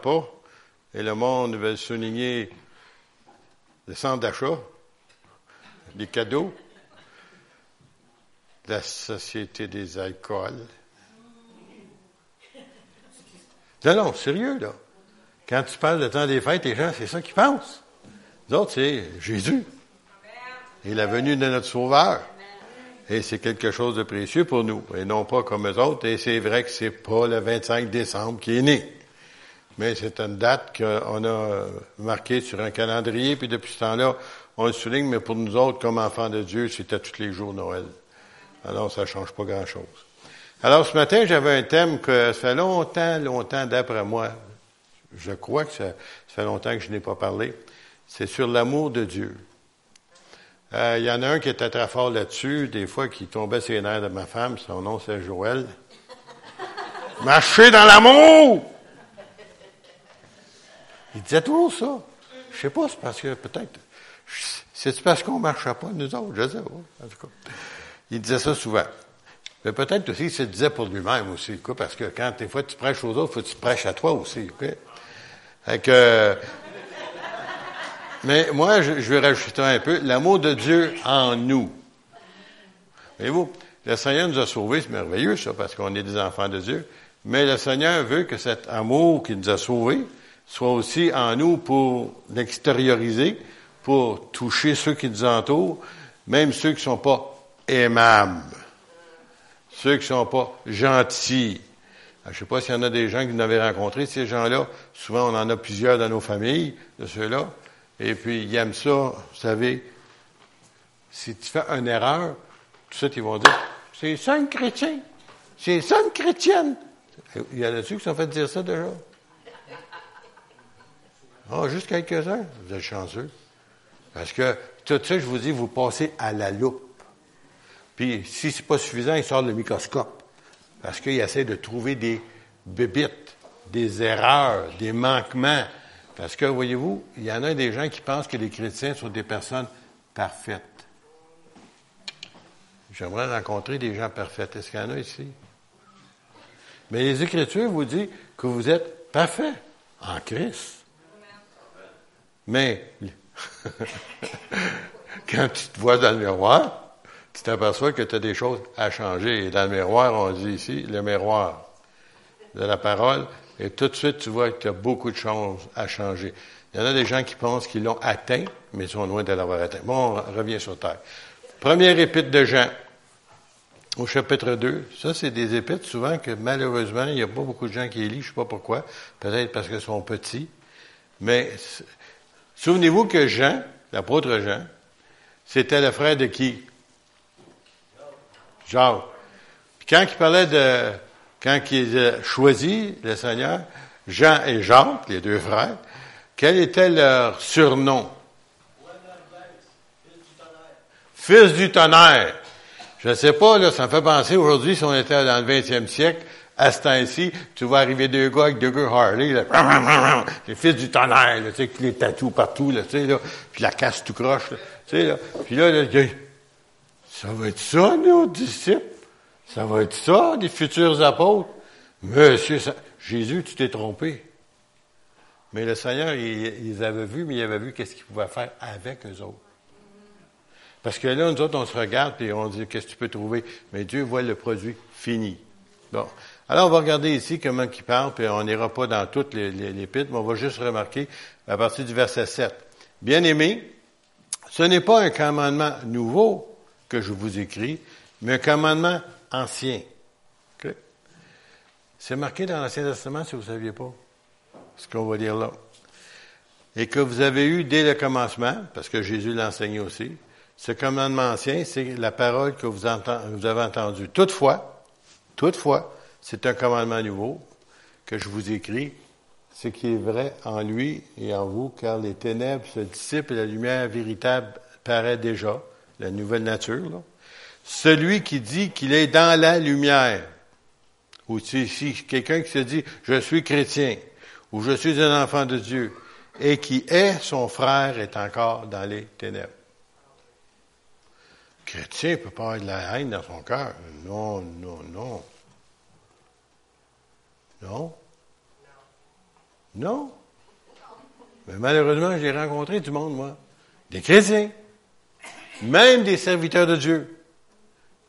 pas, et le monde veut souligner le centre d'achat, les cadeaux, la société des alcools. Non, non, sérieux, là. Quand tu parles de temps des fêtes, les gens, c'est ça qu'ils pensent. Les autres, c'est Jésus. Et la venue de notre Sauveur. Et c'est quelque chose de précieux pour nous, et non pas comme eux autres. Et c'est vrai que c'est pas le 25 décembre qui est né mais c'est une date qu'on a marquée sur un calendrier, puis depuis ce temps-là, on le souligne, mais pour nous autres, comme enfants de Dieu, c'était tous les jours Noël. Alors, ça change pas grand-chose. Alors, ce matin, j'avais un thème que ça fait longtemps, longtemps d'après moi. Je crois que ça, fait longtemps que je n'ai pas parlé. C'est sur l'amour de Dieu. Euh, il y en a un qui était très fort là-dessus, des fois, qui tombait sur les nerfs de ma femme. Son nom, c'est Joël. Marcher dans l'amour! Il disait toujours ça. Je sais pas, c'est parce que peut-être. C'est parce qu'on ne marchait pas, nous autres, je sais pas. En tout cas. Il disait ça souvent. Mais peut-être aussi qu'il se disait pour lui-même aussi, quoi, parce que quand des fois tu prêches aux autres, il faut que tu prêches à toi aussi. OK? Mais moi, je, je vais rajouter un peu l'amour de Dieu en nous. Voyez-vous, le Seigneur nous a sauvés, c'est merveilleux ça, parce qu'on est des enfants de Dieu. Mais le Seigneur veut que cet amour qui nous a sauvés, soit aussi en nous pour l'extérioriser, pour toucher ceux qui nous entourent, même ceux qui ne sont pas aimables, ceux qui ne sont pas gentils. Je ne sais pas s'il y en a des gens que vous avez rencontrés, ces gens-là. Souvent, on en a plusieurs dans nos familles, de ceux-là. Et puis, ils aiment ça, vous savez. Si tu fais une erreur, tout ça, ils vont dire, c'est ça une chrétien. C'est ça une chrétienne. Il y en a-tu qui sont fait dire ça déjà? Ah, juste quelques-uns. Vous êtes chanceux. Parce que tout ça, je vous dis, vous passez à la loupe. Puis, si c'est pas suffisant, il sort le microscope. Parce qu'il essaie de trouver des bébites, des erreurs, des manquements. Parce que, voyez-vous, il y en a des gens qui pensent que les chrétiens sont des personnes parfaites. J'aimerais rencontrer des gens parfaits. Est-ce qu'il y en a ici? Mais les Écritures vous disent que vous êtes parfaits en Christ. Mais quand tu te vois dans le miroir, tu t'aperçois que tu as des choses à changer. Et dans le miroir, on dit ici, le miroir de la parole, et tout de suite, tu vois que tu as beaucoup de choses à changer. Il y en a des gens qui pensent qu'ils l'ont atteint, mais ils sont loin de l'avoir atteint. Bon, on revient sur terre. Première épître de Jean, au chapitre 2. Ça, c'est des épîtres souvent que malheureusement, il n'y a pas beaucoup de gens qui les lisent, je ne sais pas pourquoi. Peut-être parce qu'ils sont petits. Mais Souvenez-vous que Jean, l'apôtre Jean, c'était le frère de qui? Jacques. Puis quand il parlait de, quand il a le Seigneur, Jean et Jacques, les deux frères, quel était leur surnom? Fils du tonnerre. Je ne sais pas, là, ça me fait penser aujourd'hui, si on était dans le 20e siècle, à ce temps-ci, tu vois arriver deux gars avec deux gars Harley, là, les fils du tonnerre, là, tu sais, les tatous partout, là, tu sais, là, puis la casse tout croche, là, tu sais, là. Puis là, là, ça va être ça, nos disciples? Ça va être ça, les futurs apôtres? Monsieur, Jésus, tu t'es trompé. Mais le Seigneur, il, les avait vus, mais il avait vu qu'est-ce qu'il pouvait faire avec eux autres. Parce que là, nous autres, on se regarde et on dit, qu'est-ce que tu peux trouver? Mais Dieu voit le produit fini. Bon. Alors, on va regarder ici comment il parle, puis on n'ira pas dans toutes les, les, mais on va juste remarquer à partir du verset 7. Bien aimé, ce n'est pas un commandement nouveau que je vous écris, mais un commandement ancien. C'est marqué dans l'Ancien Testament, si vous ne saviez pas, ce qu'on va dire là. Et que vous avez eu dès le commencement, parce que Jésus l'enseignait aussi, ce commandement ancien, c'est la parole que vous avez entendue. Toutefois, toutefois, c'est un commandement nouveau que je vous écris, ce qui est vrai en lui et en vous, car les ténèbres se dissipent et la lumière véritable paraît déjà, la nouvelle nature. Celui qui dit qu'il est dans la lumière, ou si, quelqu'un qui se dit je suis chrétien, ou je suis un enfant de Dieu, et qui est son frère est encore dans les ténèbres. chrétien ne peut pas avoir de la haine dans son cœur. Non, non, non. Non? Non. Mais malheureusement, j'ai rencontré du monde, moi. Des chrétiens. Même des serviteurs de Dieu.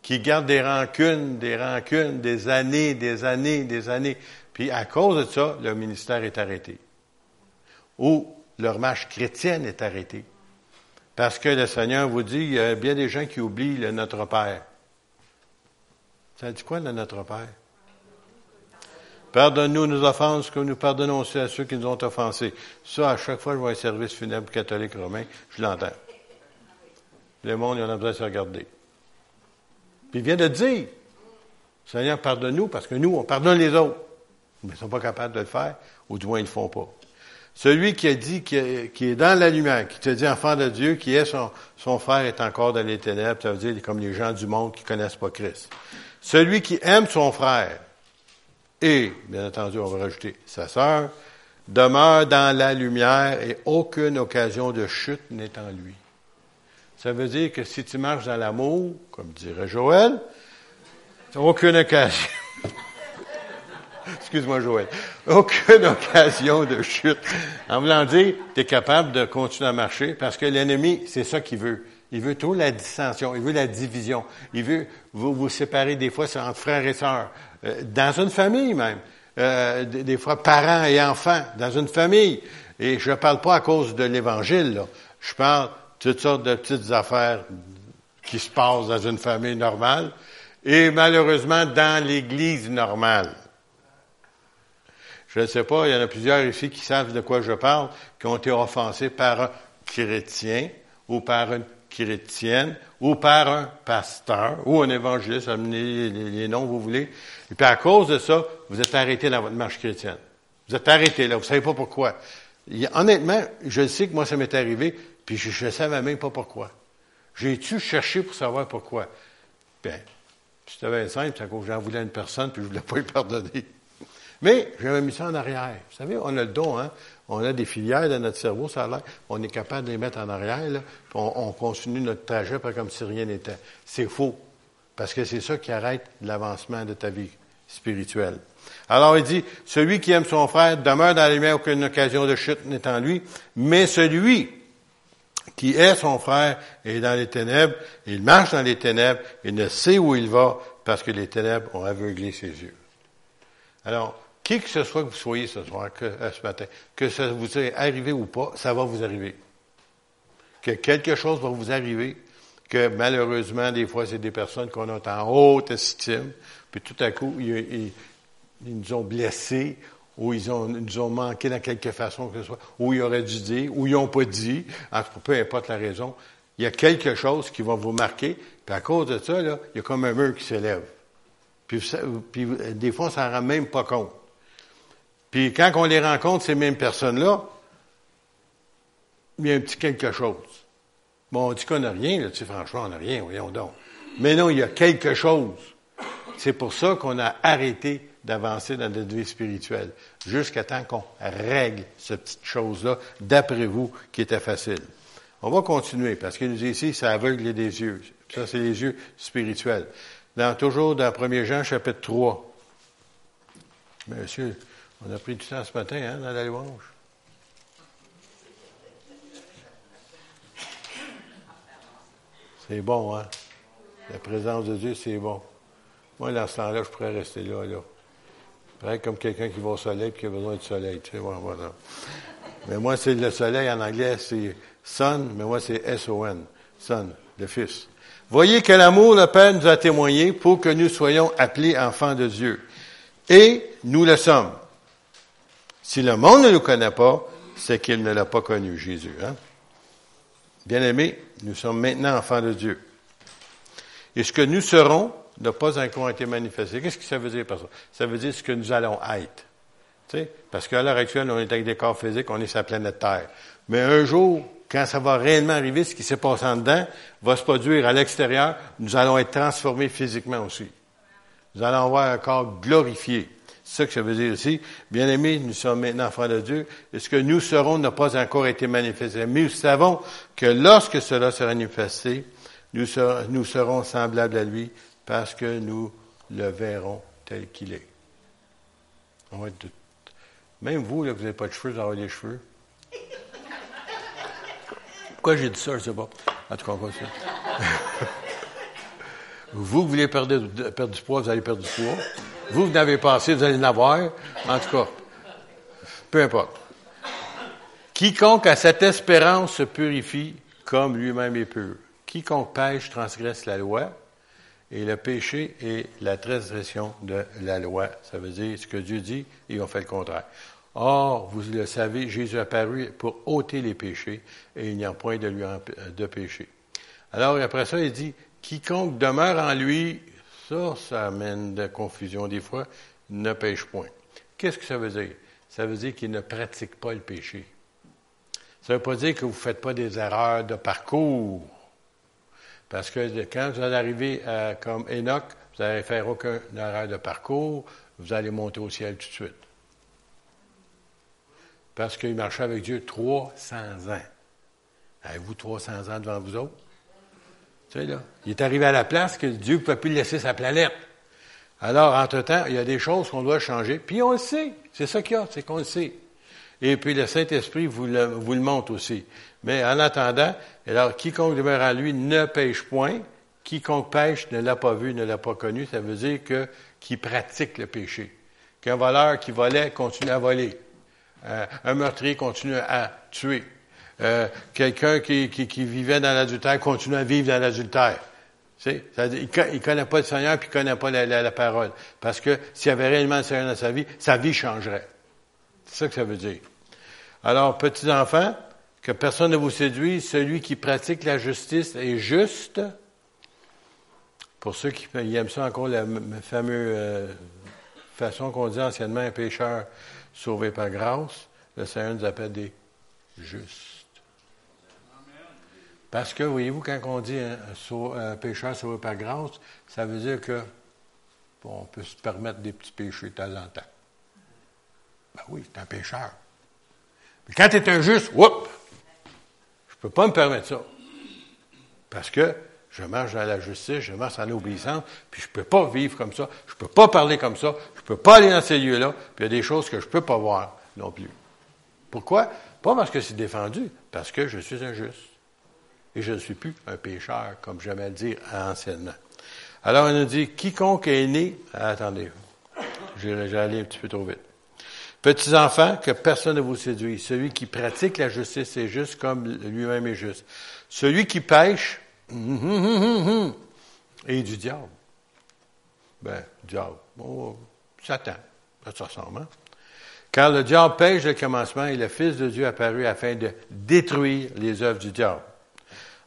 Qui gardent des rancunes, des rancunes, des années, des années, des années. Puis à cause de ça, leur ministère est arrêté. Ou leur marche chrétienne est arrêtée. Parce que le Seigneur vous dit, il y a bien des gens qui oublient le Notre Père. Ça dit quoi, le Notre Père? Pardonne-nous nos offenses, comme nous pardonnons aussi à ceux qui nous ont offensés. Ça, à chaque fois que je vois un service funèbre catholique romain, je l'entends. Le monde, il en a besoin de se regarder. Puis il vient de dire, Seigneur, pardonne-nous, parce que nous, on pardonne les autres. Mais ils ne sont pas capables de le faire, ou du moins ils ne le font pas. Celui qui a dit, qui est, dans la lumière, qui te dit enfant de Dieu, qui est son, son frère est encore dans les ténèbres, ça veut dire comme les gens du monde qui connaissent pas Christ. Celui qui aime son frère, et, bien entendu, on va rajouter sa sœur, demeure dans la lumière et aucune occasion de chute n'est en lui. Ça veut dire que si tu marches dans l'amour, comme dirait Joël, aucune occasion. Excuse-moi, Joël. Aucune occasion de chute. En voulant dire, tu es capable de continuer à marcher parce que l'ennemi, c'est ça qu'il veut. Il veut tout la dissension, il veut la division, il veut vous, vous séparer des fois entre frères et sœurs, euh, dans une famille même, euh, des, fois parents et enfants, dans une famille. Et je ne parle pas à cause de l'Évangile, là. je parle toutes sortes de petites affaires qui se passent dans une famille normale et malheureusement dans l'Église normale. Je ne sais pas, il y en a plusieurs ici qui savent de quoi je parle, qui ont été offensés par un chrétien ou par une chrétienne ou par un pasteur ou un évangéliste, amenez les, noms que vous voulez. Et puis à cause de ça, vous êtes arrêté dans votre marche chrétienne. Vous êtes arrêté là, vous savez pas pourquoi. honnêtement, je sais que moi ça m'est arrivé, puis je ne savais même pas pourquoi. J'ai-tu cherché pour savoir pourquoi? Bien, c'était bien simple, c'est que j'en voulais une personne, puis je ne voulais pas lui pardonner. Mais j'avais mis ça en arrière. Vous savez, on a le don, hein? On a des filières dans notre cerveau, ça a l'air. On est capable de les mettre en arrière, là, on, continue notre trajet comme si rien n'était. C'est faux. Parce que c'est ça qui arrête l'avancement de ta vie spirituelle. Alors il dit, celui qui aime son frère demeure dans la lumière, aucune occasion de chute n'est en lui, mais celui qui est son frère est dans les ténèbres, il marche dans les ténèbres, il ne sait où il va parce que les ténèbres ont aveuglé ses yeux. Alors, qui que ce soit que vous soyez ce soir, euh, ce matin, que ça vous est arrivé ou pas, ça va vous arriver. Que quelque chose va vous arriver, que malheureusement, des fois, c'est des personnes qu'on a en haute estime, puis tout à coup, ils, nous ont blessés, ou ils, nous ont manqué dans quelque façon que ce soit, ou ils auraient dû dire, ou ils n'ont pas dit, peu importe la raison, il y a quelque chose qui va vous marquer, puis à cause de ça, il y a comme un mur qui s'élève. Puis, puis des fois, on s'en rend même pas compte. Puis quand on les rencontre, ces mêmes personnes-là, il y a un petit quelque chose. Bon, on dit qu'on n'a rien, là, tu sais, franchement, on n'a rien, voyons donc. Mais non, il y a quelque chose. C'est pour ça qu'on a arrêté d'avancer dans notre vie spirituelle, jusqu'à temps qu'on règle cette petite chose-là, d'après vous, qui était facile. On va continuer, parce qu'il nous dit ici, ça aveugle des yeux. Ça, c'est les yeux spirituels. Dans, toujours dans 1 Jean, chapitre 3. Monsieur, on a pris du temps ce matin, hein, dans la louange. C'est bon, hein? La présence de Dieu, c'est bon. Moi, dans ce temps-là, je pourrais rester là, là. Pareil comme quelqu'un qui va au soleil et qui a besoin de soleil. Tu sais, voilà. Mais moi, c'est le soleil en anglais, c'est sun, mais moi, c'est S-O-N. Son, le Fils. Voyez quel amour le Père nous a témoigné pour que nous soyons appelés enfants de Dieu. Et nous le sommes. Si le monde ne nous connaît pas, c'est qu'il ne l'a pas connu, Jésus. Hein? bien aimé, nous sommes maintenant enfants de Dieu. Et ce que nous serons n'a pas encore été manifesté. Qu'est-ce que ça veut dire par ça? Ça veut dire ce que nous allons être. Tu sais? Parce qu'à l'heure actuelle, on est avec des corps physiques, on est sur la planète Terre. Mais un jour, quand ça va réellement arriver, ce qui s'est passé en dedans va se produire à l'extérieur, nous allons être transformés physiquement aussi. Nous allons avoir un corps glorifié. C'est ça que ça veut dire ici. Bien-aimés, nous sommes maintenant enfants de Dieu, et ce que nous serons n'a pas encore été manifesté. Mais nous savons que lorsque cela sera manifesté, nous serons, semblables à lui parce que nous le verrons tel qu'il est. On va être Même vous, là, vous n'avez pas de cheveux, vous avez des cheveux. Pourquoi j'ai dit ça, je ne sais pas. En tout cas, on continue. vous, vous voulez perdre, du poids, vous allez perdre du poids. Vous, vous n'avez pas assez, vous allez en avoir. En tout cas, peu importe. Quiconque a cette espérance se purifie comme lui-même est pur. Quiconque pêche transgresse la loi, et le péché est la transgression de la loi. Ça veut dire ce que Dieu dit, et on fait le contraire. Or, vous le savez, Jésus est apparu pour ôter les péchés, et il n'y a point de lui de péché. Alors, après ça, il dit, quiconque demeure en lui, ça, ça amène de confusion des fois, ne pêche point. Qu'est-ce que ça veut dire? Ça veut dire qu'il ne pratique pas le péché. Ça ne veut pas dire que vous ne faites pas des erreurs de parcours. Parce que quand vous allez arriver comme Enoch, vous n'allez faire aucune erreur de parcours, vous allez monter au ciel tout de suite. Parce qu'il marchait avec Dieu 300 ans. Avez-vous 300 ans devant vous autres? Il est arrivé à la place que Dieu ne pouvait plus laisser sa planète. Alors, entre-temps, il y a des choses qu'on doit changer, puis on le sait. C'est ça qu'il y a, c'est qu'on le sait. Et puis le Saint-Esprit vous le, vous le montre aussi. Mais en attendant, alors quiconque demeure en lui ne pêche point. Quiconque pêche ne l'a pas vu, ne l'a pas connu. Ça veut dire que qui pratique le péché. Qu'un voleur qui volait continue à voler. Euh, un meurtrier continue à tuer. Euh, quelqu'un qui, vivait dans l'adultère continue à vivre dans l'adultère. il ne connaît pas le Seigneur puis il ne connaît pas la, parole. Parce que s'il y avait réellement le Seigneur dans sa vie, sa vie changerait. C'est ça que ça veut dire. Alors, petits enfants, que personne ne vous séduise, celui qui pratique la justice est juste. Pour ceux qui aiment ça encore, la fameuse euh, façon qu'on dit anciennement un pécheur sauvé par grâce, le Seigneur nous appelle des justes. Parce que, voyez-vous, quand on dit un, pécheur sauvé par grâce, ça veut dire que on peut se permettre des petits péchés de temps en temps. Ben oui, c'est un pécheur. Mais quand tu es un juste, whoop, je ne peux pas me permettre ça. Parce que je marche dans la justice, je marche dans l'obéissance, puis je ne peux pas vivre comme ça, je ne peux pas parler comme ça, je ne peux pas aller dans ces lieux-là, puis il y a des choses que je ne peux pas voir non plus. Pourquoi? Pas parce que c'est défendu, parce que je suis injuste. Et je ne suis plus un pécheur, comme j'aimais le dire anciennement. Alors, on nous dit, quiconque est né, attendez, allé un petit peu trop vite. Petits enfants, que personne ne vous séduise. Celui qui pratique la justice est juste comme lui-même est juste. Celui qui pêche est du diable. Ben, diable. Oh, Satan. Ça ressemble, hein? Car le diable pêche le commencement et le Fils de Dieu apparu afin de détruire les œuvres du diable.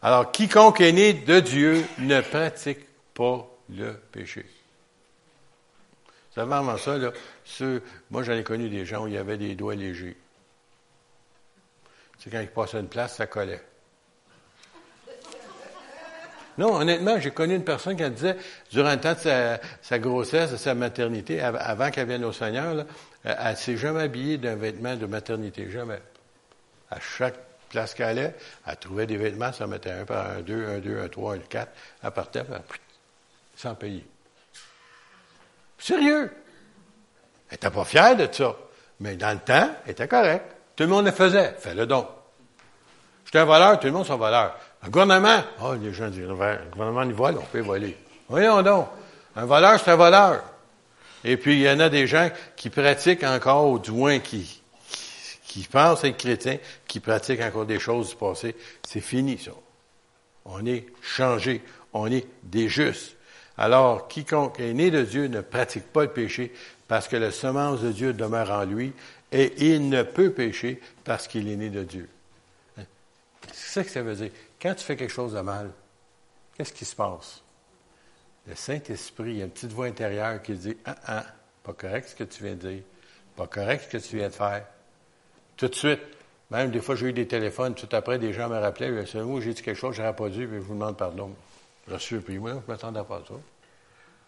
Alors, quiconque est né de Dieu ne pratique pas le péché. C'est vraiment ça, là. moi, j'en ai connu des gens où il y avait des doigts légers. C'est quand ils passaient une place, ça collait. Non, honnêtement, j'ai connu une personne qui disait, durant le temps de sa, grossesse, de sa maternité, avant qu'elle vienne au Seigneur, elle ne s'est jamais habillée d'un vêtement de maternité, jamais. À chaque place qu'elle allait, elle trouvait des vêtements, ça mettait un par un, deux, un, deux, un, trois, un, quatre, elle partait, sans payer. Sérieux? Elle n'était pas fière de ça. Mais dans le temps, elle était correcte. Tout le monde le faisait. Fais-le donc. J'étais un voleur, tout le monde sont voleurs. Un gouvernement, oh, les gens disent, le gouvernement, il vole, on peut voler. Voyons donc. Un voleur, c'est un voleur. Et puis, il y en a des gens qui pratiquent encore, ou du moins qui, qui pensent être chrétiens, qui pratiquent encore des choses du passé. C'est fini, ça. On est changé. On est des justes. Alors, quiconque est né de Dieu ne pratique pas le péché parce que la semence de Dieu demeure en lui et il ne peut pécher parce qu'il est né de Dieu. C'est ça que ça veut dire. Quand tu fais quelque chose de mal, qu'est-ce qui se passe? Le Saint-Esprit, il y a une petite voix intérieure qui dit Ah, ah, pas correct ce que tu viens de dire, pas correct ce que tu viens de faire. Tout de suite. Même des fois, j'ai eu des téléphones, tout après, des gens me rappelaient, moi, j'ai dit quelque chose, je n'aurais pas dû, mais je vous demande pardon. Je suis surpris, moi, je m'attendais pas à ça.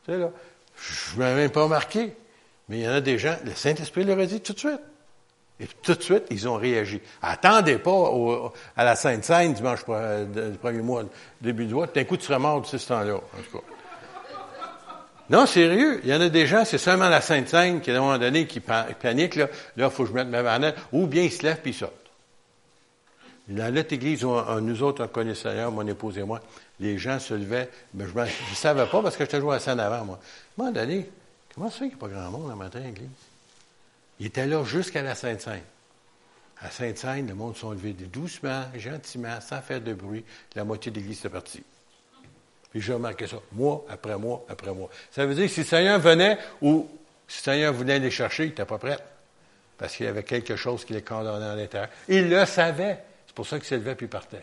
Tu sais, là, je ne m'avais même pas remarqué. Mais il y en a des gens, le Saint-Esprit leur a dit tout de suite. Et tout de suite, ils ont réagi. Attendez pas à la Sainte Seine dimanche euh, du premier mois, début du mois. D'un coup, tu seras mort de ce temps-là, en tout cas. Non, sérieux. Il y en a des gens, c'est seulement la Sainte Seine qui, à un moment donné, qui panique, là. Il faut que je mette ma manette. Ou bien ils se lèvent puis ils sortent. Dans notre église, nous autres, on connaît Seigneur, mon épouse et moi, les gens se levaient, mais je ne savais pas parce que j'étais joué à scène avant, moi. À un moment donné, comment ça qu'il n'y a pas grand monde le matin à l'église? Il était là jusqu'à la Sainte-Seine. À Sainte-Seine, le monde sont levés doucement, gentiment, sans faire de bruit. La moitié de l'église est partie. Puis j'ai remarqué ça, mois après mois après mois. Ça veut dire que si le Seigneur venait ou si le Seigneur venait les chercher, il n'était pas prêt. Parce qu'il y avait quelque chose qui les condamnait à l'intérieur. Il le savait. C'est pour ça qu'il s'élevait puis partait.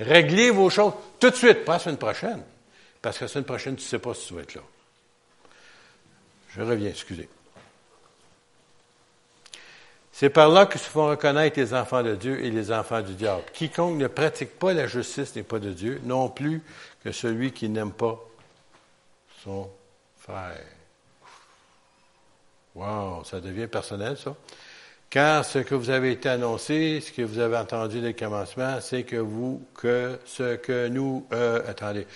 Réglez vos choses tout de suite, pas la semaine prochaine. Parce que la semaine prochaine, tu ne sais pas si tu vas être là. Je reviens, excusez. C'est par là que se font reconnaître les enfants de Dieu et les enfants du diable. Quiconque ne pratique pas la justice n'est pas de Dieu, non plus que celui qui n'aime pas son frère. Wow, ça devient personnel, ça. Car ce que vous avez été annoncé, ce que vous avez entendu dès le commencement, c'est que vous, que ce que nous, euh, attendez,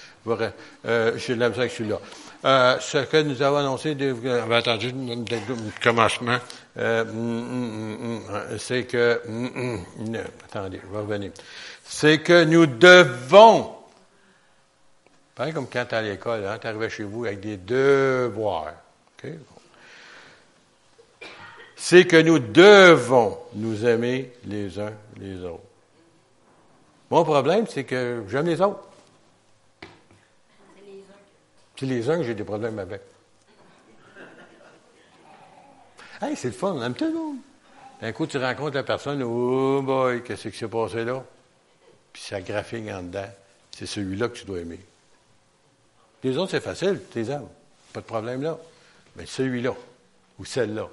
euh, j'ai de la misère que je suis là. Euh, ce que nous avons annoncé, vous avez entendu dès le commencement, euh, mm, mm, mm, c'est que, attendez, je vais revenir. C'est que nous devons, comme quand tu à l'école, hein, tu arrives chez vous avec des devoirs. C'est que nous devons nous aimer les uns les autres. Mon problème, c'est que j'aime les autres. C'est les uns que j'ai des problèmes avec. Hey, c'est le fun, on aime tout le monde. D'un coup, tu rencontres la personne, oh boy, qu'est-ce qui s'est passé là? Puis ça graphique en dedans. C'est celui-là que tu dois aimer. Les autres, c'est facile, tu les aimes. Pas de problème là. Mais celui-là, ou celle-là,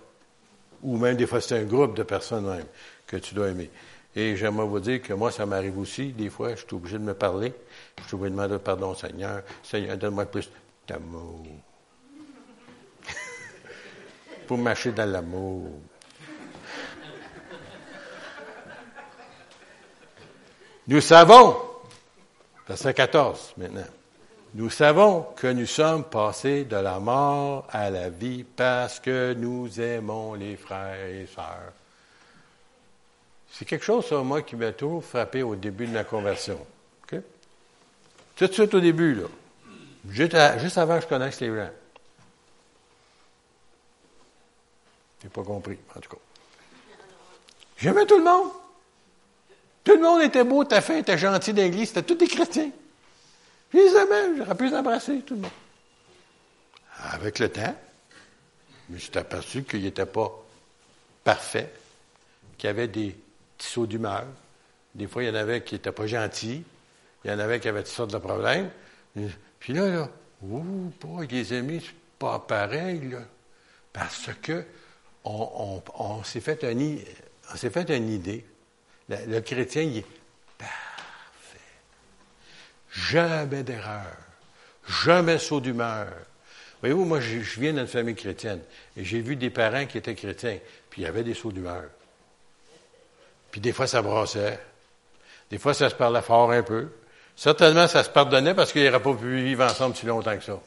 ou même des fois c'est un groupe de personnes même que tu dois aimer. Et j'aimerais vous dire que moi, ça m'arrive aussi, des fois, je suis obligé de me parler, je suis obligé de demander pardon Seigneur. Seigneur, donne-moi plus d'amour. Pour marcher dans l'amour. Nous savons, verset 14 maintenant, nous savons que nous sommes passés de la mort à la vie parce que nous aimons les frères et sœurs. C'est quelque chose, ça, moi, qui m'a toujours frappé au début de ma conversion. Tout de suite au début, là. Juste, avant que je connaisse les gens. Je n'ai pas compris, en tout cas. J'aimais tout le monde. Tout le monde était beau, ta fin était gentil d'église, c'était tous des chrétiens. Je les aimais, j'aurais pu les embrasser, tout le monde. Avec le temps, je me suis aperçu qu'il n'était pas parfait, qu'il y avait des petits sauts d'humeur. Des fois, il y en avait qui n'étaient pas gentils. Il y en avait qui avaient toutes sortes de problèmes. Puis là, là, ouh, pas les amis, c'est pas pareil, là. Parce que on, s'est fait, une idée. Le, chrétien, il est Jamais d'erreur. Jamais saut d'humeur. Voyez-vous, moi, je, viens d'une famille chrétienne et j'ai vu des parents qui étaient chrétiens, puis il y avait des sauts d'humeur. Puis des fois, ça brassait. Des fois, ça se parlait fort un peu. Certainement, ça se pardonnait parce qu'ils n'auraient pas pu vivre ensemble si longtemps que ça.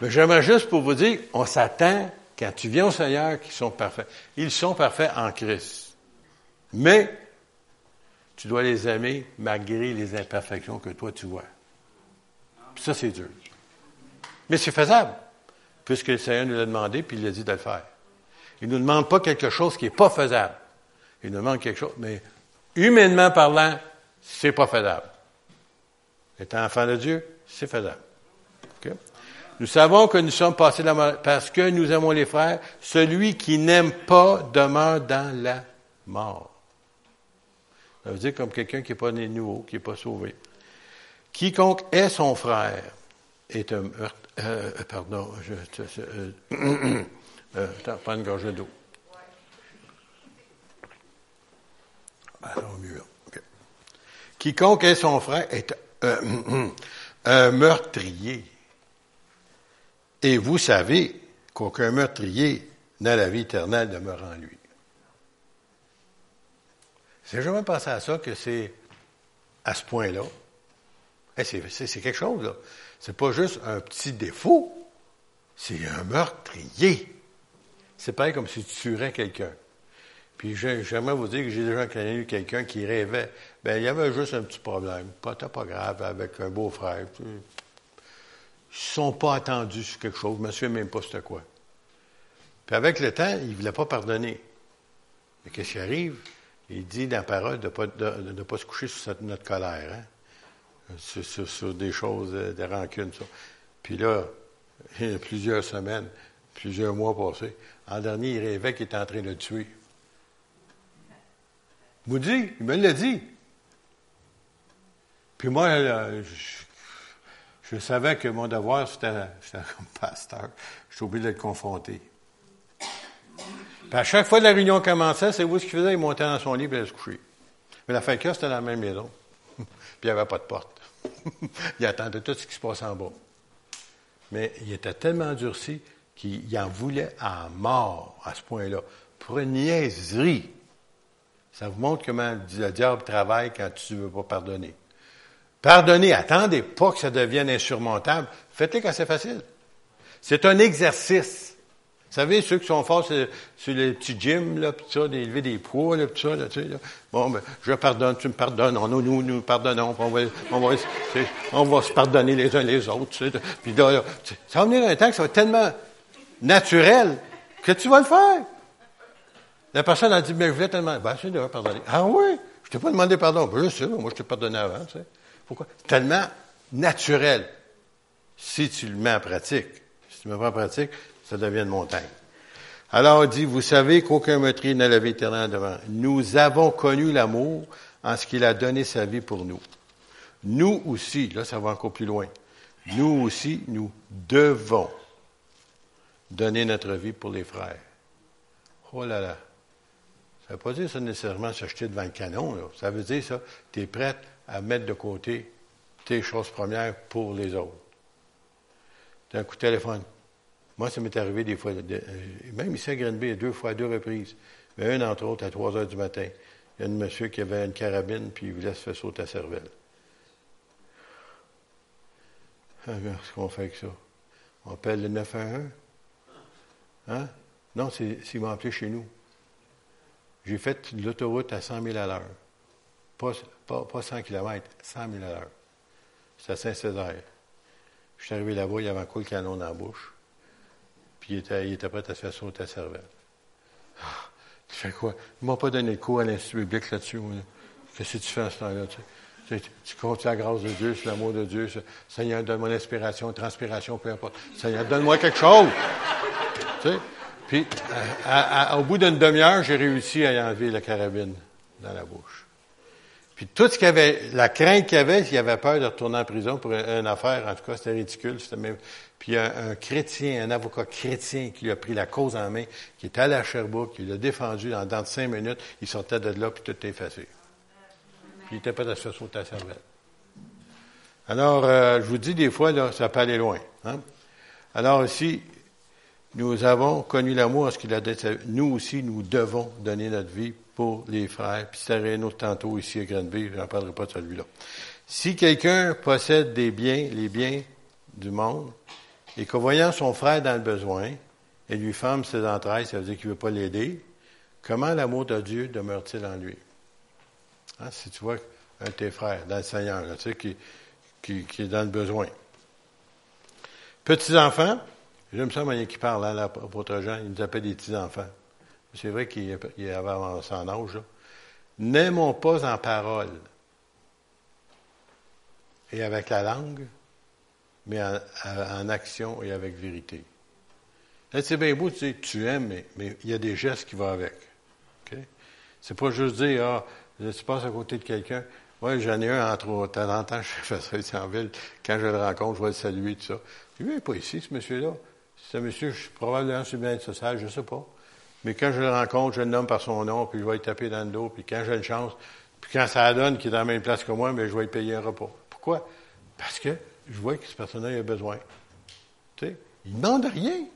Mais j'aimerais juste pour vous dire, on s'attend, quand tu viens au Seigneur, qu'ils sont parfaits. Ils sont parfaits en Christ. Mais tu dois les aimer malgré les imperfections que toi tu vois. ça, c'est dur. Mais c'est faisable, puisque le Seigneur nous l'a demandé, puis il a dit de le faire. Il ne nous demande pas quelque chose qui n'est pas faisable. Il nous demande quelque chose, mais humainement parlant, c'est pas faisable. Étant enfant de Dieu, c'est faisable. Nous savons que nous sommes passés la mort parce que nous aimons les frères. Celui qui n'aime pas demeure dans la mort. Ça veut dire comme quelqu'un qui n'est pas né nouveau, qui n'est pas sauvé. Quiconque est son frère est un meurtre. Euh, euh, pardon, je, euh, euh, pas une gorgée d'eau. Alors, mieux. Quiconque est son frère est un meurtrier. Et vous savez qu'aucun meurtrier n'a la vie éternelle demeure en lui. J'ai jamais pensé à ça, que c'est à ce point-là. c'est quelque chose, là. C'est pas juste un petit défaut. C'est un meurtrier. C'est pareil comme si tu tuerais quelqu'un. Puis j'aimerais vous dire que j'ai déjà connu quelqu'un qui rêvait. Ben, il y avait juste un petit problème. Pas, pas grave, avec un beau-frère. Ils ne sont pas attendus sur quelque chose. Je me souviens même pas c'était quoi. Puis avec le temps, il ne voulait pas pardonner. Mais qu'est-ce qui arrive? Il dit dans la parole de ne pas, de, pas se coucher sur notre colère. Hein? Sur, des choses, euh, des rancunes. Ça. Puis là, il y a plusieurs semaines, plusieurs mois passés, en dernier, il rêvait qu'il était en train de le tuer. Vous dit, il me l'a dit. Puis moi, je, savais que mon devoir, c'était comme pasteur. Je suis obligé de le confronter. Puis à chaque fois que la réunion commençait, c'est vous ce qu'il faisait? Il montait dans son lit et il se coucher. Mais la fin que c'était dans la même maison. puis il n'y avait pas de porte. il attendait tout ce qui se passait en bas. Mais il était tellement durci qu'il en voulait à mort à ce point-là. Pour une niaiserie. Ça vous montre comment le diable travaille quand tu ne veux pas pardonner. Pardonnez, attendez pas que ça devienne insurmontable. Faites-le quand c'est facile. C'est un exercice. Vous savez, ceux qui sont forts sur, les petits gyms, là, pis ça, d'élever des poids, là, pis ça, là, tu sais, là. Bon, ben, je pardonne, tu me pardonnes, on, nous, nous, nous pardonnons, on va, on va, se pardonner les uns les autres, tu sais. Puis là, ça va venir un temps que ça va être tellement naturel que tu vas le faire. La personne a dit, mais je voulais tellement, ben, c'est de pardonner. Ah oui? Je t'ai pas demandé pardon. Ben, je sais, moi, je t'ai pardonné avant, tu sais. Pourquoi? Tellement naturel. Si tu le mets en pratique. Si tu le mets pas en pratique, ça devient une montagne. Alors il dit, vous savez qu'aucun meurtrier n'a la vie éternelle devant. Nous avons connu l'amour en ce qu'il a donné sa vie pour nous. Nous aussi, là ça va encore plus loin, nous aussi, nous devons donner notre vie pour les frères. Oh là là. Ça ne veut pas dire ça nécessairement s'acheter devant le canon. Là. Ça veut dire ça, tu es prête à mettre de côté tes choses premières pour les autres. D'un coup de téléphone. Moi, ça m'est arrivé des fois, euh, même ici à Grenby, deux fois, deux reprises. Mais une, entre autres, à 3 heures du matin. Il y a un monsieur qui avait une carabine, puis il voulait se faire sauter à cervelle. Ah, qu'est-ce qu'on fait avec ça? On appelle le 911? Hein? Non, c'est s'ils m'ont appelé chez nous. J'ai fait l'autoroute à 100 000 à l'heure. Pas, pas, 100 km, 100 000 à l'heure. C'est à Saint-Césaire. Je suis arrivé là-bas, il y avait un coup de canon dans la bouche. Il était, prêt à se faire sauter la cervelle. Ah, tu fais quoi? Ils m'ont pas donné le à l'Institut public là-dessus. Qu'est-ce que tu fais à ce temps-là? Tu, tu, comptes la grâce de Dieu, sur l'amour de Dieu. Seigneur, donne-moi l'inspiration, transpiration, peu importe. Seigneur, donne-moi quelque chose. tu? Puis, au bout d'une demi-heure, j'ai réussi à y enlever la carabine dans la bouche. Puis tout ce qu'il avait, la crainte qu'il avait, il avait peur de retourner en prison pour une affaire, en tout cas, c'était ridicule. C'était même, puis un, un, chrétien, un avocat chrétien qui lui a pris la cause en main, qui est allé à Sherbrooke, qui l'a défendu dans, dans cinq minutes, il sortait de là, puis tout était effacé. Puis il était pas à se sauter à cervelle. Alors, euh, je vous dis, des fois, là, ça peut aller loin. Hein? Alors ici, nous avons connu l'amour ce qu'il a. Nous aussi, nous devons donner notre vie pour les frères. Puis c'était un autre tantôt ici à Granby, je n'en parlerai pas de celui-là. Si quelqu'un possède des biens, les biens du monde, et qu'en voyant son frère dans le besoin, et lui ferme ses entrailles, ça veut dire qu'il ne veut pas l'aider, comment l'amour de Dieu demeure-t-il en lui? Hein, si tu vois un de tes frères dans le Seigneur, tu sais, qui, qui, est dans le besoin. Petits-enfants, j'aime ça, moi, qui parle, hein, l'apôtre Jean, il nous appelle des petits-enfants. C'est vrai qu'il avait avancé en âge. N'aimons pas en parole et avec la langue, mais en, action et avec vérité. c'est bien beau, tu sais, tu aimes, mais, il y a des gestes qui vont avec. Okay? C'est pas juste dire, ah, tu passes à côté de quelqu'un. Oui, j'en ai un entre autres. De temps je fais ça ici en ville. Quand je le rencontre, je vais le saluer, tout ça. Il n'est pas ici, ce monsieur-là. C'est un monsieur, je suis probablement sur bien social, je ne sais pas. Mais quand je le rencontre, je le nomme par son nom, puis je vais lui taper dans le dos, puis quand j'ai une chance, puis quand ça donne qu'il est dans la même place que moi, mais je vais lui payer un repas. Pourquoi? Parce que je vois que ce personnage a besoin. Tu sais, il ne demande rien.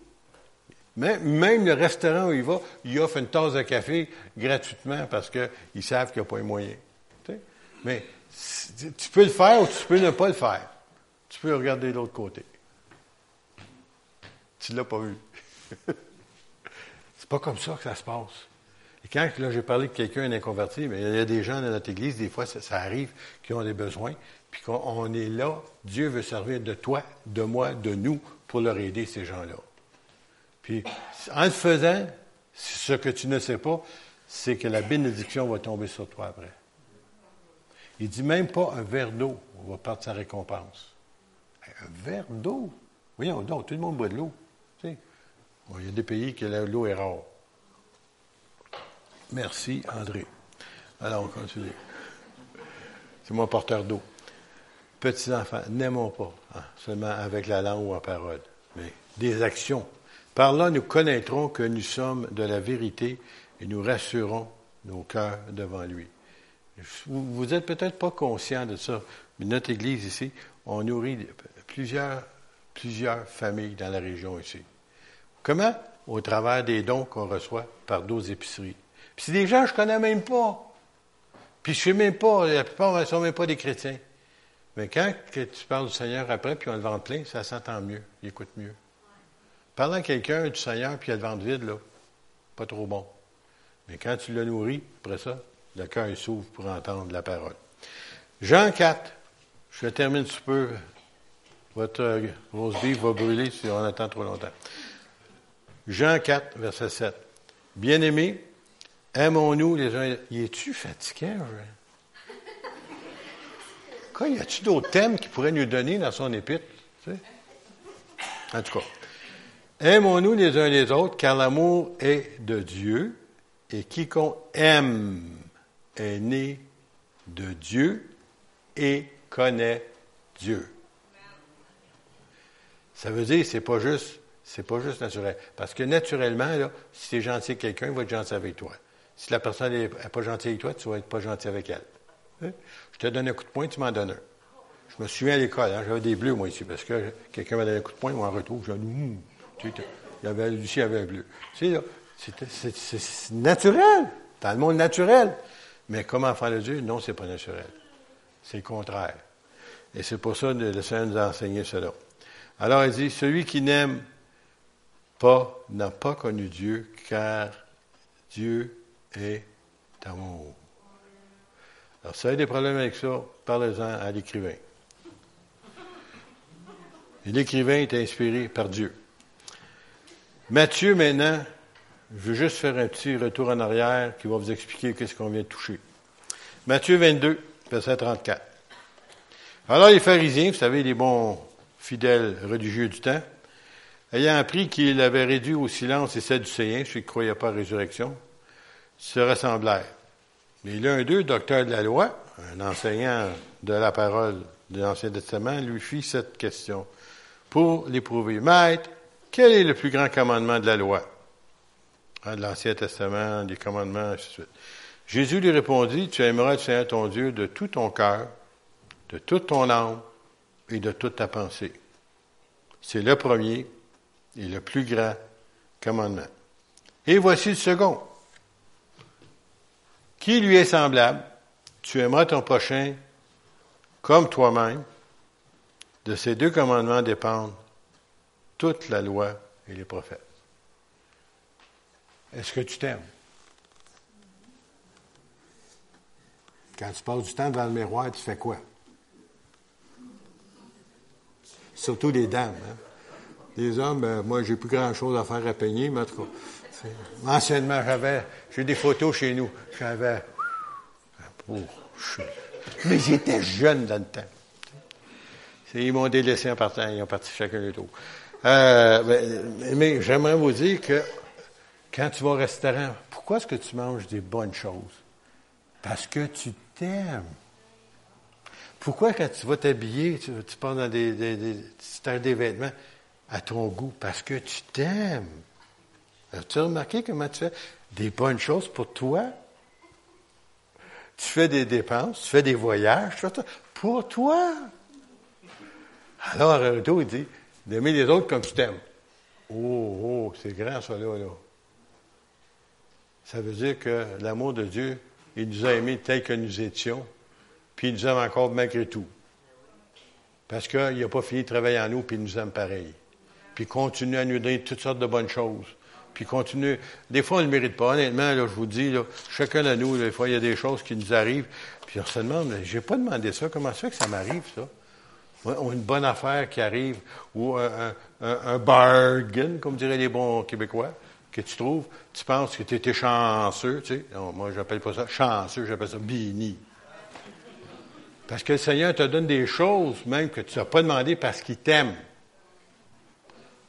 Mais même le restaurant où il va, il offre une tasse de café gratuitement parce qu'ils savent qu'il n'y a pas les moyens. Tu sais? Mais tu peux le faire ou tu peux ne pas le faire. Tu peux regarder de l'autre côté. Tu l'as pas vu. pas comme ça que ça se passe. Et quand là, j'ai parlé de quelqu'un d'inconverti, mais il y a des gens dans notre Église, des fois, ça, arrive, qui ont des besoins, puis qu'on est là, Dieu veut servir de toi, de moi, de nous, pour leur aider, ces gens-là. Puis, en le faisant, ce que tu ne sais pas, c'est que la bénédiction va tomber sur toi après. Il dit même pas un verre d'eau va perdre sa récompense. Un verre d'eau? Voyons donc, tout le monde boit de l'eau. Il y a des pays où l'eau est rare. Merci, André. Alors, on continue. C'est mon porteur d'eau. Petits enfants, n'aimons pas hein, seulement avec la langue ou en parole, mais des actions. Par là, nous connaîtrons que nous sommes de la vérité et nous rassurons nos cœurs devant lui. Vous n'êtes peut-être pas conscient de ça, mais notre Église ici, on nourrit plusieurs, plusieurs familles dans la région ici. Comment? Au travers des dons qu'on reçoit par d'autres épiceries. Puis c'est des gens que je connais même pas. Puis je sais même pas, la plupart ne sont même pas des chrétiens. Mais quand tu parles du Seigneur après, puis on le vend plein, ça s'entend mieux, il écoute mieux. Parlant à quelqu'un du Seigneur, puis il a le ventre vide, là, pas trop bon. Mais quand tu le nourris, après ça, le cœur s'ouvre pour entendre la parole. Jean 4, je termine un peu. Votre rose beef va brûler si on attend trop longtemps. Jean 4, verset 7. Bien-aimés, aimons-nous les uns. Y es-tu fatigué, Quoi, y a-tu d'autres thèmes qu'il pourrait nous donner dans son épître? En tout cas, aimons-nous les uns les autres, car l'amour est de Dieu, et quiconque aime est né de Dieu et connaît Dieu. Ça veut dire c'est pas juste c'est pas juste naturel. Parce que naturellement, là, si tu es gentil avec quelqu'un, il va être gentil avec toi. Si la personne n'est pas gentille avec toi, tu vas être pas gentil avec elle. Hein? Je te donne un coup de poing, tu m'en donnes un. Je me souviens à l'école, hein, j'avais des bleus, moi, ici, parce que quelqu'un m'a donné un coup de poing, moi, en retour, j'ai dit, il y avait, Lucie avait un bleu. Tu sais, c'est naturel. Dans le monde naturel. Mais comme enfant de Dieu, non, c'est pas naturel. C'est le contraire. Et c'est pour ça que le Seigneur nous a enseigné cela. Alors, il dit, celui qui n'aime n'a pas connu Dieu, car Dieu est amour. Alors, si vous avez des problèmes avec ça, parlez-en à l'écrivain. l'écrivain est inspiré par Dieu. Matthieu, maintenant, je veux juste faire un petit retour en arrière qui va vous expliquer qu'est-ce qu'on vient de toucher. Matthieu 22, verset 34. Alors les pharisiens, vous savez, les bons fidèles religieux du temps, ayant appris qu'il avait réduit au silence les Sadducéens, ceux qui ne croyaient pas à la résurrection, se rassemblèrent. Mais l'un d'eux, docteur de la loi, un enseignant de la parole de l'Ancien Testament, lui fit cette question pour l'éprouver. Maître, quel est le plus grand commandement de la loi? Hein, de l'Ancien Testament, des commandements, ainsi de suite. Jésus lui répondit, Tu aimeras le Seigneur ton Dieu de tout ton cœur, de toute ton âme et de toute ta pensée. C'est le premier et le plus grand commandement. Et voici le second. Qui lui est semblable? Tu aimeras ton prochain comme toi-même. De ces deux commandements dépendent toute la loi et les prophètes. Est-ce que tu t'aimes? Quand tu passes du temps devant le miroir, tu fais quoi? Surtout les dames. Hein? Les hommes, ben, moi, j'ai plus grand-chose à faire à peigner, mais en tout cas, anciennement, j'avais, j'ai des photos chez nous. J'avais, oh, mais j'étais jeune dans le temps. Ils m'ont délaissé en partant, ils ont parti chacun de tour. Euh, ben, mais j'aimerais vous dire que quand tu vas au restaurant, pourquoi est-ce que tu manges des bonnes choses? Parce que tu t'aimes. Pourquoi quand tu vas t'habiller, tu, tu pars dans des, des, des, des vêtements à ton goût? Parce que tu t'aimes. As-tu remarqué comment tu fais des bonnes choses pour toi? Tu fais des dépenses, tu fais des voyages, pour toi. Alors, Arnaud, il dit, d'aimer les autres comme tu t'aimes. Oh, oh, c'est grand ça là, là. Ça veut dire que l'amour de Dieu, il nous a aimés tel que nous étions, puis il nous aime encore malgré tout. Parce qu'il n'a pas fini de travailler en nous, puis il nous aime pareil. Puis continue à nous donner toutes sortes de bonnes choses. Puis continue. Des fois, on ne le mérite pas. Honnêtement, là, je vous dis, chacun de nous, des fois, il y a des choses qui nous arrivent. Puis on se demande, j'ai pas demandé ça. Comment ça fait que ça m'arrive, ça? Ou une bonne affaire qui arrive, ou un, un, bargain, comme diraient les bons Québécois, que tu trouves. Tu penses que tu étais chanceux, tu sais. Non, moi, j'appelle pas ça chanceux, j'appelle ça béni. Parce que le Seigneur te donne des choses, même que tu n'as pas demandé parce qu'il t'aime.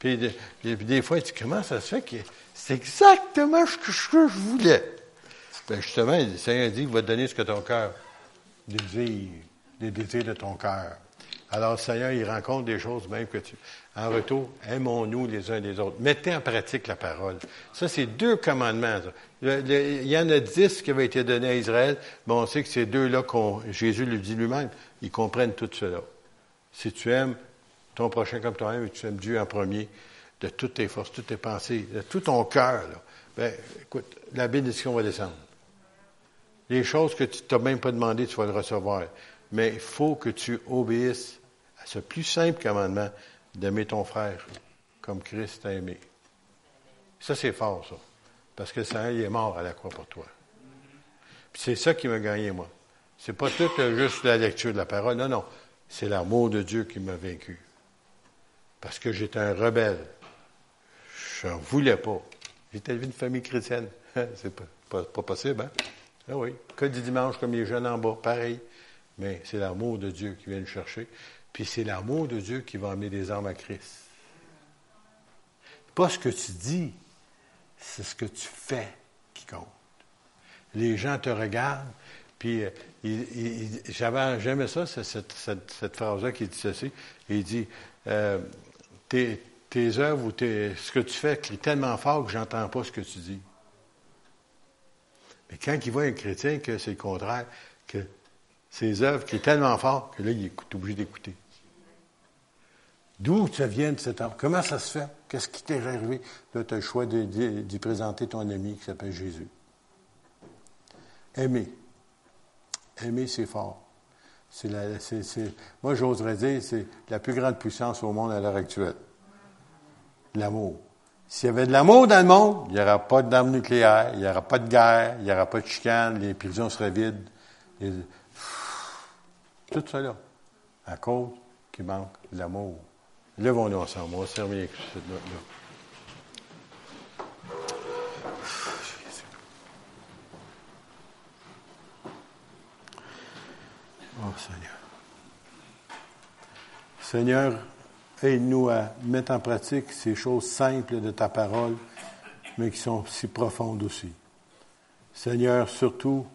Puis, des fois, dis, comment ça se fait que c'est exactement ce que, je voulais? Ben justement, le Seigneur dit qu'il va te donner ce que ton cœur désire, les désirs de ton cœur. Alors, le Seigneur, il rencontre des choses même que tu. En retour, aimons-nous les uns les autres. Mettez en pratique la parole. Ça, c'est deux commandements. il y en a dix qui avaient été donnés à Israël, mais on sait que ces deux-là, Jésus le dit lui-même, ils comprennent tout cela. Si tu aimes ton prochain comme toi-même et tu aimes Dieu en premier, de toutes tes forces, toutes tes pensées, de tout ton cœur, ben, écoute, la bénédiction va descendre. Les choses que tu t'as même pas demandé, tu vas le recevoir. Mais il faut que tu obéisses à ce plus simple commandement d'aimer ton frère comme Christ t'a aimé. Ça, c'est fort, ça. Parce que le Seigneur, il est mort à la croix pour toi. c'est ça qui m'a gagné, moi. C'est pas tout juste la lecture de la parole. Non, non. C'est l'amour de Dieu qui m'a vaincu. Parce que j'étais un rebelle. Je n'en voulais pas. J'étais une famille chrétienne. c'est pas, pas, possible, hein? Ah oui. Que du dimanche, comme les jeunes en bas, pareil. Mais c'est l'amour de Dieu qui vient nous chercher. Puis c'est l'amour de Dieu qui va amener des armes à Christ. Pas ce que tu dis, c'est ce que tu fais qui compte. Les gens te regardent, puis euh, j'avais j'aimais ça, cette, phrase-là qui dit ceci. Il dit euh, tes, œuvres ou ce que tu fais crie tellement fort que j'entends pas ce que tu dis. Mais quand il voit un chrétien que c'est le contraire, que ses œuvres crient tellement fort que là, il est obligé d'écouter. D'où ça vient de cet homme? Comment ça se fait? Qu'est-ce qui t'est arrivé? Là, tu as le choix d'y présenter ton ami qui s'appelle Jésus. Aimer. Aimer, c'est fort. C'est moi, j'oserais dire, c'est la plus grande puissance au monde à l'heure actuelle. L'amour. S'il y avait de l'amour dans le monde, il n'y aura pas d'armes nucléaires, il n'y aura pas de guerre, il n'y aura pas de chicane, les prisons seraient vides. Tout cela, à cause qu'il manque l'amour. Levons-nous ensemble. On va terminer cette note-là. Oh Seigneur. Seigneur, aide-nous à mettre en pratique ces choses simples de ta parole, mais qui sont si profondes aussi. Seigneur, surtout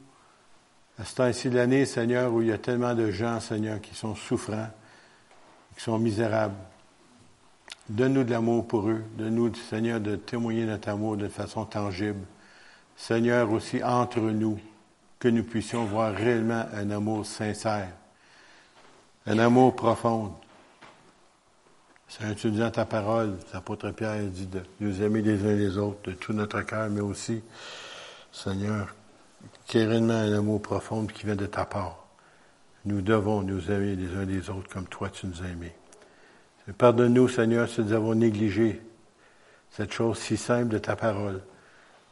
à ce temps-ci de l'année, Seigneur, où il y a tellement de gens, Seigneur, qui sont souffrants, qui sont misérables. Donne-nous de l'amour pour eux. Donne-nous, Seigneur, de témoigner notre amour de façon tangible. Seigneur, aussi entre nous, que nous puissions voir réellement un amour sincère, un amour profond. Seigneur, tu dis ta parole, l'apôtre Pierre dit de nous aimer les uns les autres de tout notre cœur, mais aussi, Seigneur, qu'il y ait réellement un amour profond qui vient de ta part. Nous devons nous aimer les uns les autres comme toi tu nous as. Pardonne-nous, Seigneur, si nous avons négligé cette chose si simple de ta parole.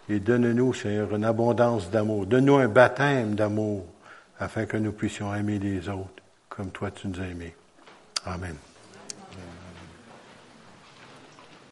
Et donne-nous, Seigneur, une abondance d'amour. Donne-nous un baptême d'amour afin que nous puissions aimer les autres comme toi tu nous as aimés. Amen.